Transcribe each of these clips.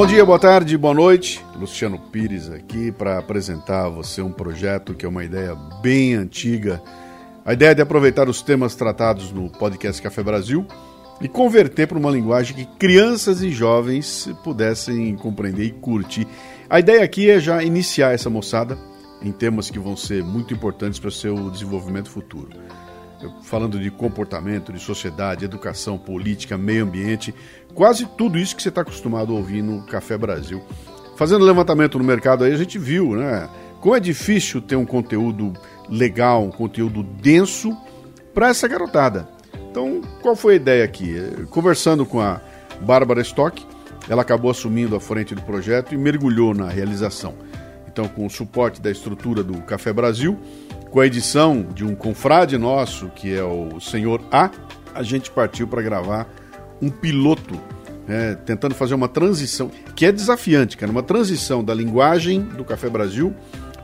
Bom dia, boa tarde, boa noite. Luciano Pires aqui para apresentar a você um projeto que é uma ideia bem antiga. A ideia é de aproveitar os temas tratados no podcast Café Brasil e converter para uma linguagem que crianças e jovens pudessem compreender e curtir. A ideia aqui é já iniciar essa moçada em temas que vão ser muito importantes para o seu desenvolvimento futuro falando de comportamento, de sociedade, educação, política, meio ambiente, quase tudo isso que você está acostumado a ouvir no Café Brasil. Fazendo levantamento no mercado aí, a gente viu, né? Como é difícil ter um conteúdo legal, um conteúdo denso para essa garotada. Então, qual foi a ideia aqui? Conversando com a Bárbara Stock, ela acabou assumindo a frente do projeto e mergulhou na realização. Então, com o suporte da estrutura do Café Brasil, com a edição de um confrade nosso, que é o Senhor A, a gente partiu para gravar um piloto, né, tentando fazer uma transição, que é desafiante, cara, uma transição da linguagem do Café Brasil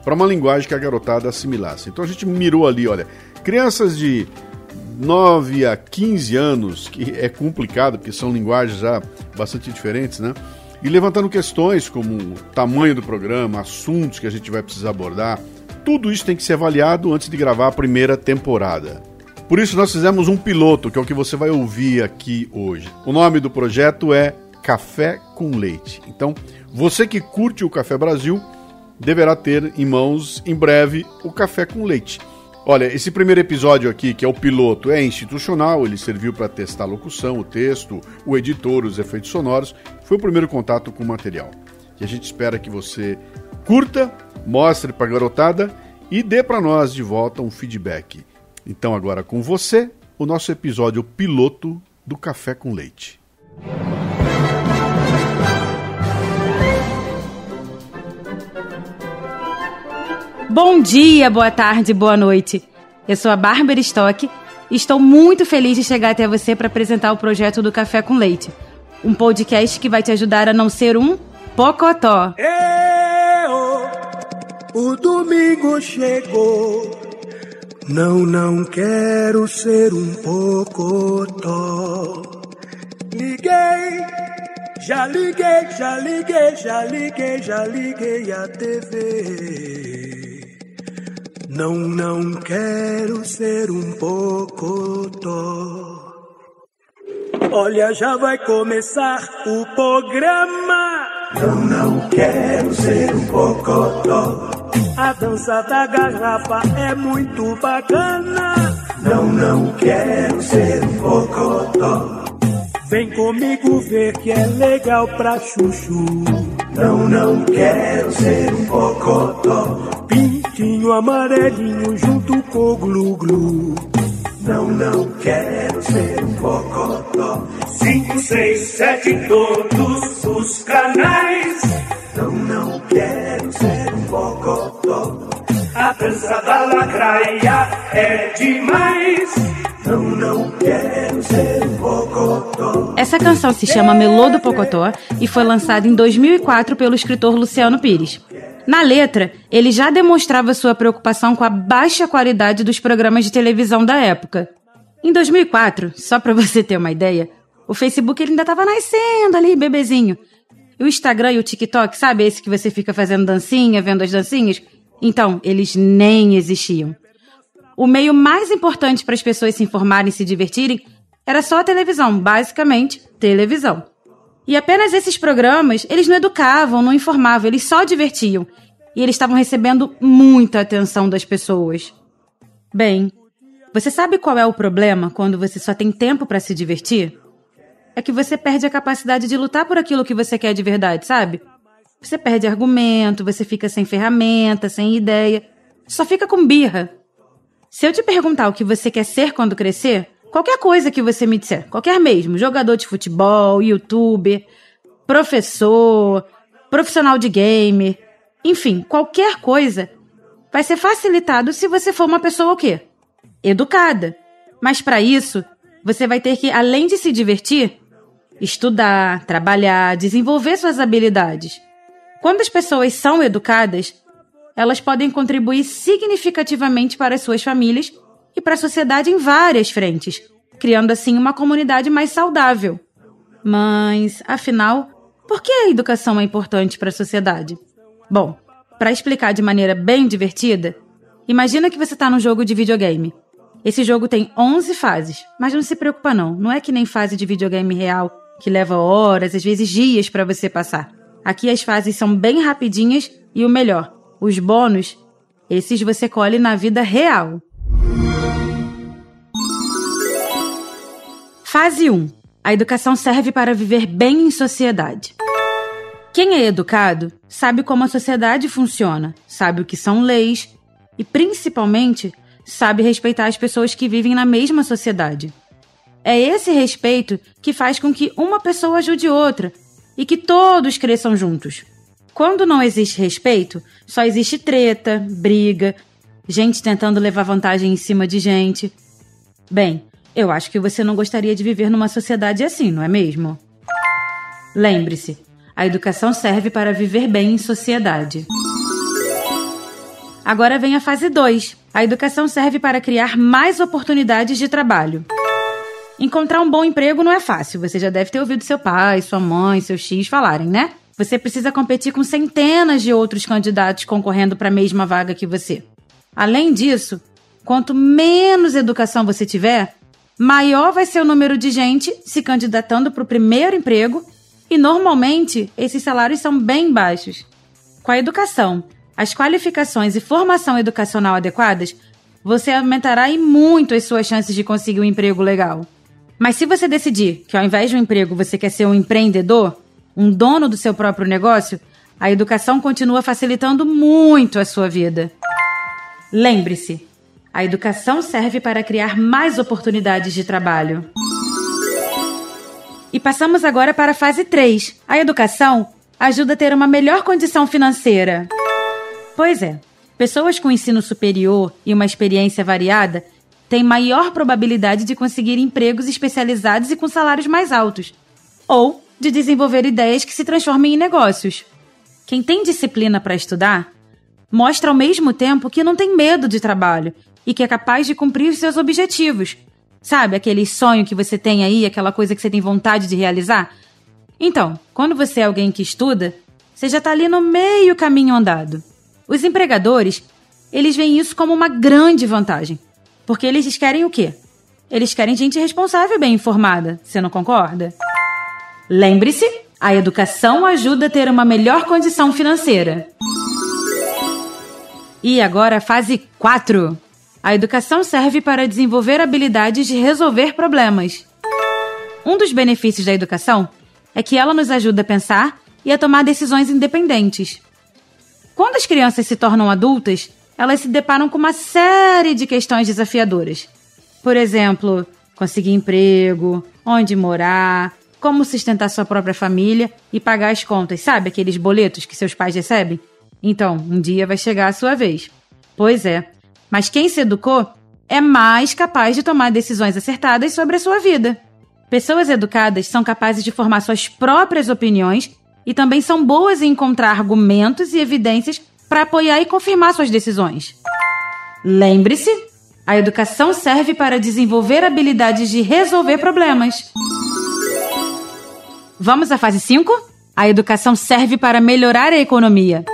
para uma linguagem que a garotada assimilasse. Então a gente mirou ali, olha, crianças de 9 a 15 anos, que é complicado, porque são linguagens já bastante diferentes, né? E levantando questões como o tamanho do programa, assuntos que a gente vai precisar abordar, tudo isso tem que ser avaliado antes de gravar a primeira temporada. Por isso nós fizemos um piloto, que é o que você vai ouvir aqui hoje. O nome do projeto é Café com Leite. Então, você que curte o Café Brasil deverá ter em mãos em breve o Café com Leite. Olha, esse primeiro episódio aqui, que é o piloto, é institucional, ele serviu para testar a locução, o texto, o editor, os efeitos sonoros. Foi o primeiro contato com o material. E a gente espera que você curta, mostre para a garotada e dê para nós de volta um feedback. Então, agora com você, o nosso episódio piloto do Café com Leite. Bom dia, boa tarde, boa noite. Eu sou a Bárbara Stock e estou muito feliz de chegar até você para apresentar o projeto do Café com Leite, um podcast que vai te ajudar a não ser um pocotó. O domingo chegou. Não, não quero ser um pocotó. Liguei, já liguei, já liguei, já liguei, já liguei a TV. Não, não quero ser um pocotó. Olha, já vai começar o programa. Não, não quero ser um pocotó. A dança da garrafa é muito bacana. Não, não quero ser um pocotó. Vem comigo ver que é legal pra chuchu. Não, não quero ser um pocotó. Pintinho amarelinho junto com o glu-glu. Não, não quero ser um pocotó. Cinco, seis, sete, todos os canais. Não, não quero ser. A dança da lacraia é demais. Não, não quero ser pocotó. Essa canção se chama Melô do Pocotó e foi lançada em 2004 pelo escritor Luciano Pires. Na letra, ele já demonstrava sua preocupação com a baixa qualidade dos programas de televisão da época. Em 2004, só para você ter uma ideia, o Facebook ainda estava nascendo ali, bebezinho. E o Instagram e o TikTok, sabe esse que você fica fazendo dancinha, vendo as dancinhas? Então, eles nem existiam. O meio mais importante para as pessoas se informarem e se divertirem era só a televisão, basicamente, televisão. E apenas esses programas, eles não educavam, não informavam, eles só divertiam. E eles estavam recebendo muita atenção das pessoas. Bem, você sabe qual é o problema quando você só tem tempo para se divertir? É que você perde a capacidade de lutar por aquilo que você quer de verdade, sabe? Você perde argumento, você fica sem ferramenta, sem ideia, só fica com birra. Se eu te perguntar o que você quer ser quando crescer, Qualquer coisa que você me disser, qualquer mesmo, jogador de futebol, youtuber, professor, profissional de game, enfim, qualquer coisa, vai ser facilitado se você for uma pessoa o quê? Educada. Mas para isso, você vai ter que, além de se divertir, estudar, trabalhar, desenvolver suas habilidades. Quando as pessoas são educadas, elas podem contribuir significativamente para as suas famílias e para a sociedade em várias frentes, criando assim uma comunidade mais saudável. Mas, afinal, Por que a educação é importante para a sociedade? Bom, para explicar de maneira bem divertida, imagina que você está num jogo de videogame. Esse jogo tem 11 fases, mas não se preocupa não, não é que nem fase de videogame real, que leva horas, às vezes dias para você passar. Aqui as fases são bem rapidinhas e o melhor, os bônus, esses você colhe na vida real. Fase 1. A educação serve para viver bem em sociedade. Quem é educado sabe como a sociedade funciona, sabe o que são leis e, principalmente, sabe respeitar as pessoas que vivem na mesma sociedade. É esse respeito que faz com que uma pessoa ajude outra e que todos cresçam juntos. Quando não existe respeito, só existe treta, briga, gente tentando levar vantagem em cima de gente. Bem, eu acho que você não gostaria de viver numa sociedade assim, não é mesmo? Lembre-se, a educação serve para viver bem em sociedade. Agora vem a fase 2. A educação serve para criar mais oportunidades de trabalho. Encontrar um bom emprego não é fácil. Você já deve ter ouvido seu pai, sua mãe, seu X falarem, né? Você precisa competir com centenas de outros candidatos concorrendo para a mesma vaga que você. Além disso, quanto menos educação você tiver, maior vai ser o número de gente se candidatando para o primeiro emprego e normalmente esses salários são bem baixos. Com a educação, as qualificações e formação educacional adequadas, você aumentará e muito as suas chances de conseguir um emprego legal. Mas se você decidir que ao invés de um emprego você quer ser um empreendedor, um dono do seu próprio negócio, a educação continua facilitando muito a sua vida. Lembre-se, a educação serve para criar mais oportunidades de trabalho. E passamos agora para a fase 3. A educação ajuda a ter uma melhor condição financeira. Pois é, pessoas com ensino superior e uma experiência variada têm maior probabilidade de conseguir empregos especializados e com salários mais altos, ou de desenvolver ideias que se transformem em negócios. Quem tem disciplina para estudar mostra ao mesmo tempo que não tem medo de trabalho e que é capaz de cumprir seus objetivos, Sabe aquele sonho que você tem aí, aquela coisa que você tem vontade de realizar? Então, quando você é alguém que estuda, você já está ali no meio caminho andado. Os empregadores, eles veem isso como uma grande vantagem. Porque eles querem o quê? Eles querem gente responsável e bem informada. Você não concorda? Lembre-se, a educação ajuda a ter uma melhor condição financeira. E agora, fase 4. A educação serve para desenvolver habilidades de resolver problemas. Um dos benefícios da educação é que ela nos ajuda a pensar e a tomar decisões independentes. Quando as crianças se tornam adultas, elas se deparam com uma série de questões desafiadoras. Por exemplo, conseguir emprego, onde morar, como sustentar sua própria família e pagar as contas, sabe aqueles boletos que seus pais recebem? Então, um dia vai chegar a sua vez. Pois é, mas quem se educou é mais capaz de tomar decisões acertadas sobre a sua vida. Pessoas educadas são capazes de formar suas próprias opiniões e também são boas em encontrar argumentos e evidências para apoiar e confirmar suas decisões. Lembre-se, a educação serve para desenvolver habilidades de resolver problemas. Vamos à fase 5? A educação serve para melhorar a economia.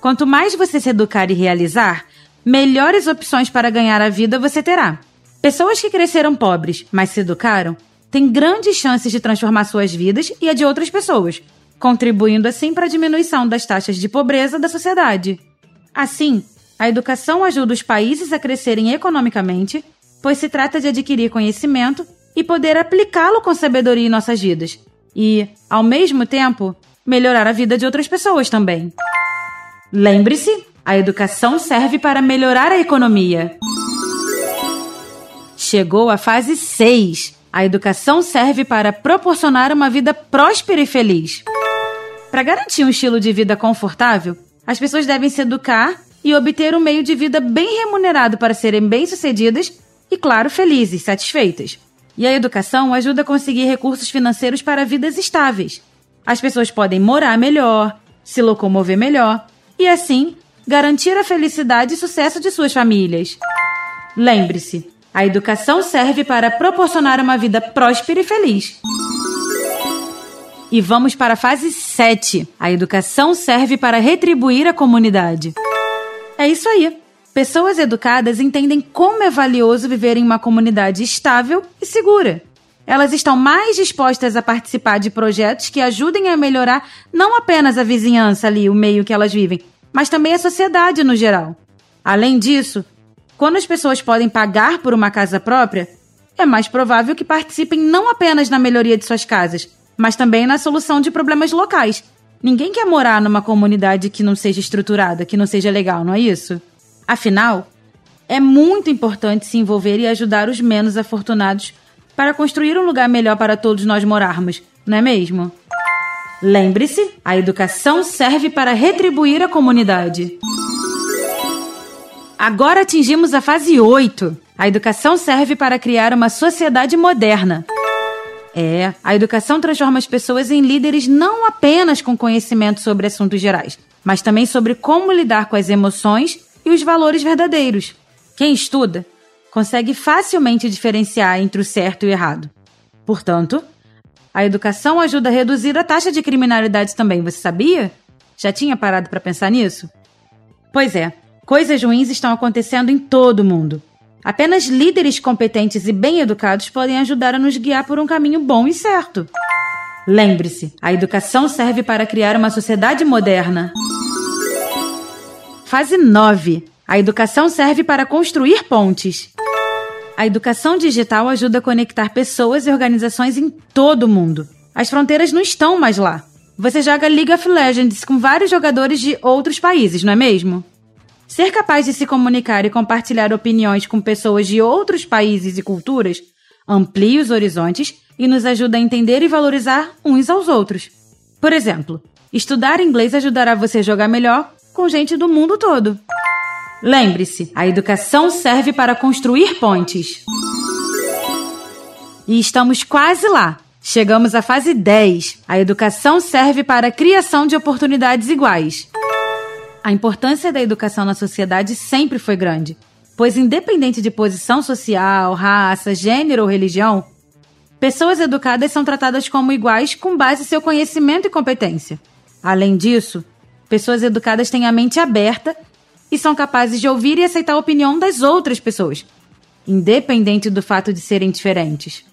Quanto mais você se educar e realizar, melhores opções para ganhar a vida você terá. Pessoas que cresceram pobres, mas se educaram, têm grandes chances de transformar suas vidas e a de outras pessoas, contribuindo assim para a diminuição das taxas de pobreza da sociedade. Assim, a educação ajuda os países a crescerem economicamente, pois se trata de adquirir conhecimento e poder aplicá-lo com sabedoria em nossas vidas, e, ao mesmo tempo, melhorar a vida de outras pessoas também. Lembre-se a educação serve para melhorar a economia. Chegou a fase 6. A educação serve para proporcionar uma vida próspera e feliz. Para garantir um estilo de vida confortável, as pessoas devem se educar e obter um meio de vida bem remunerado para serem bem-sucedidas e, claro, felizes, satisfeitas. E a educação ajuda a conseguir recursos financeiros para vidas estáveis. As pessoas podem morar melhor, se locomover melhor e, assim, garantir a felicidade e sucesso de suas famílias. Lembre-se, a educação serve para proporcionar uma vida próspera e feliz. E vamos para a fase 7. A educação serve para retribuir a comunidade. É isso aí. Pessoas educadas entendem como é valioso viver em uma comunidade estável e segura. Elas estão mais dispostas a participar de projetos que ajudem a melhorar não apenas a vizinhança ali, o meio que elas vivem, mas também a sociedade no geral. Além disso, quando as pessoas podem pagar por uma casa própria, é mais provável que participem não apenas na melhoria de suas casas, mas também na solução de problemas locais. Ninguém quer morar numa comunidade que não seja estruturada, que não seja legal, não é isso? Afinal, é muito importante se envolver e ajudar os menos afortunados para construir um lugar melhor para todos nós morarmos, não é mesmo? Lembre-se, a educação serve para retribuir a comunidade. Agora atingimos a fase 8. A educação serve para criar uma sociedade moderna. É, a educação transforma as pessoas em líderes não apenas com conhecimento sobre assuntos gerais, mas também sobre como lidar com as emoções e os valores verdadeiros. Quem estuda consegue facilmente diferenciar entre o certo e o errado. Portanto, a educação ajuda a reduzir a taxa de criminalidade também, você sabia? Já tinha parado para pensar nisso? Pois é, coisas ruins estão acontecendo em todo o mundo. Apenas líderes competentes e bem educados podem ajudar a nos guiar por um caminho bom e certo. Lembre-se, a educação serve para criar uma sociedade moderna. Fase 9. A educação serve para construir pontes. A educação digital ajuda a conectar pessoas e organizações em todo o mundo. As fronteiras não estão mais lá. Você joga League of Legends com vários jogadores de outros países, não é mesmo? Ser capaz de se comunicar e compartilhar opiniões com pessoas de outros países e culturas amplia os horizontes e nos ajuda a entender e valorizar uns aos outros. Por exemplo, estudar inglês ajudará você a jogar melhor com gente do mundo todo. Lembre-se, a educação serve para construir pontes. E estamos quase lá. Chegamos à fase 10. A educação serve para a criação de oportunidades iguais. A importância da educação na sociedade sempre foi grande, pois, independente de posição social, raça, gênero ou religião, pessoas educadas são tratadas como iguais com base em seu conhecimento e competência. Além disso, pessoas educadas têm a mente aberta e são capazes de ouvir e aceitar a opinião das outras pessoas, independente do fato de serem diferentes.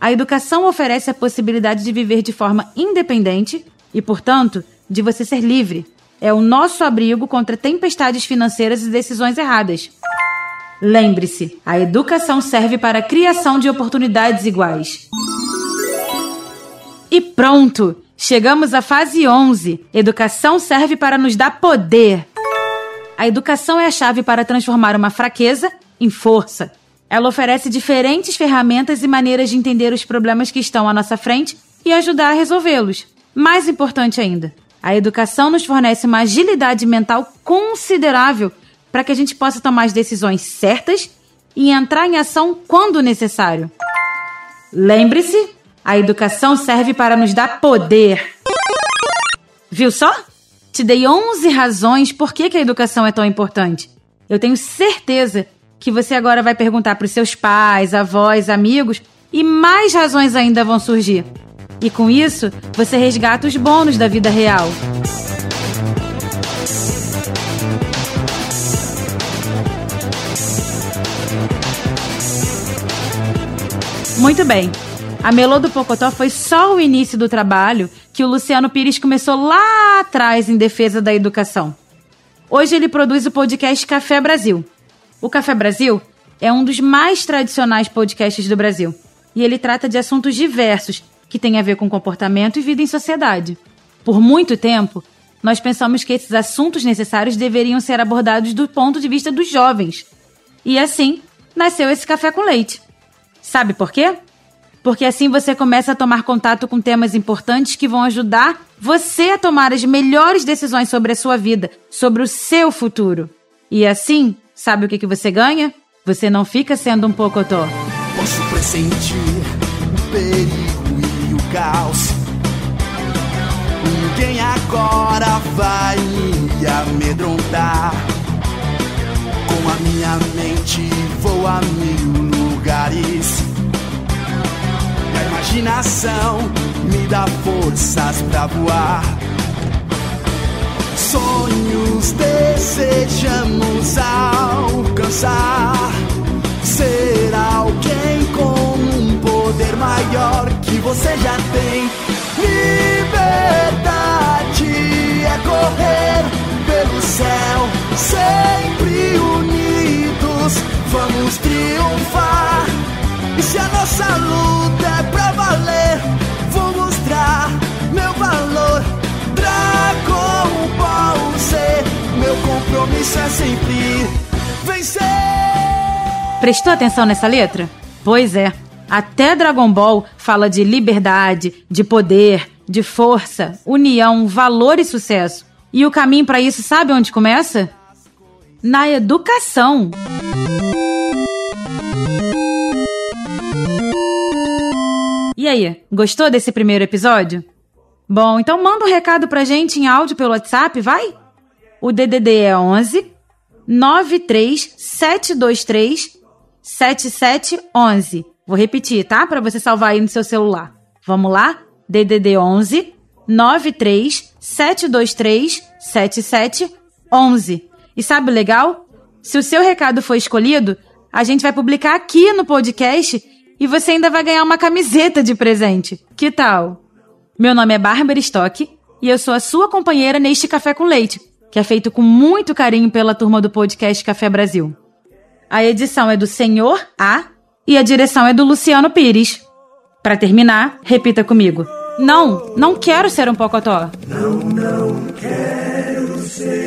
A educação oferece a possibilidade de viver de forma independente e, portanto, de você ser livre. É o nosso abrigo contra tempestades financeiras e decisões erradas. Lembre-se, a educação serve para a criação de oportunidades iguais. E pronto! Chegamos à fase 11. Educação serve para nos dar poder. A educação é a chave para transformar uma fraqueza em força. Ela oferece diferentes ferramentas e maneiras de entender os problemas que estão à nossa frente e ajudar a resolvê-los. Mais importante ainda, a educação nos fornece uma agilidade mental considerável para que a gente possa tomar as decisões certas e entrar em ação quando necessário. Lembre-se, a educação serve para nos dar poder. Viu só? Te dei 11 razões por que, que a educação é tão importante. Eu tenho certeza que você agora vai perguntar para os seus pais, avós, amigos e mais razões ainda vão surgir. E com isso, você resgata os bônus da vida real. Muito bem. A Melô do Pocotó foi só o início do trabalho que o Luciano Pires começou lá atrás em defesa da educação. Hoje ele produz o podcast Café Brasil. O Café Brasil é um dos mais tradicionais podcasts do Brasil e ele trata de assuntos diversos que têm a ver com comportamento e vida em sociedade. Por muito tempo, nós pensamos que esses assuntos necessários deveriam ser abordados do ponto de vista dos jovens. E assim nasceu esse café com leite. Sabe por quê? porque assim você começa a tomar contato com temas importantes que vão ajudar você a tomar as melhores decisões sobre a sua vida, sobre o seu futuro. E assim, sabe o que, que você ganha? Você não fica sendo um pocotó. Posso pressentir o perigo caos. Ninguém agora vai me amedrontar. Com a minha mente vou a mil lugares imaginação me dá forças pra voar. Sonhos desejamos alcançar. Ser alguém poder maior que você já tem. Liberdade é correr pelo céu, sempre unidos, vamos triunfar. E se a nossa luta é pra valer, vou mostrar meu valor. Dragon Ball Z, meu compromisso é sempre vencer. Prestou atenção nessa letra? Pois é. Até Dragon Ball fala de liberdade, de poder, de força, união, valor e sucesso. E o caminho para isso sabe onde começa? Na educação. E aí, gostou desse primeiro episódio? Bom, então manda um recado pra gente em áudio pelo WhatsApp, vai? O DDD é 11 93723 7711. Vou repetir, tá? Para você salvar aí no seu celular. Vamos lá? DDD 11 93 723 7711. E sabe o legal? Se o seu recado for escolhido, a gente vai publicar aqui no podcast e você ainda vai ganhar uma camiseta de presente. Que tal? Meu nome é Bárbara Stock e eu sou a sua companheira neste Café com Leite, que é feito com muito carinho pela turma do podcast Café Brasil. A edição é do Senhor A e a direção é do Luciano Pires. Para terminar, repita comigo. Não, não quero ser um pocotó. Não, não quero ser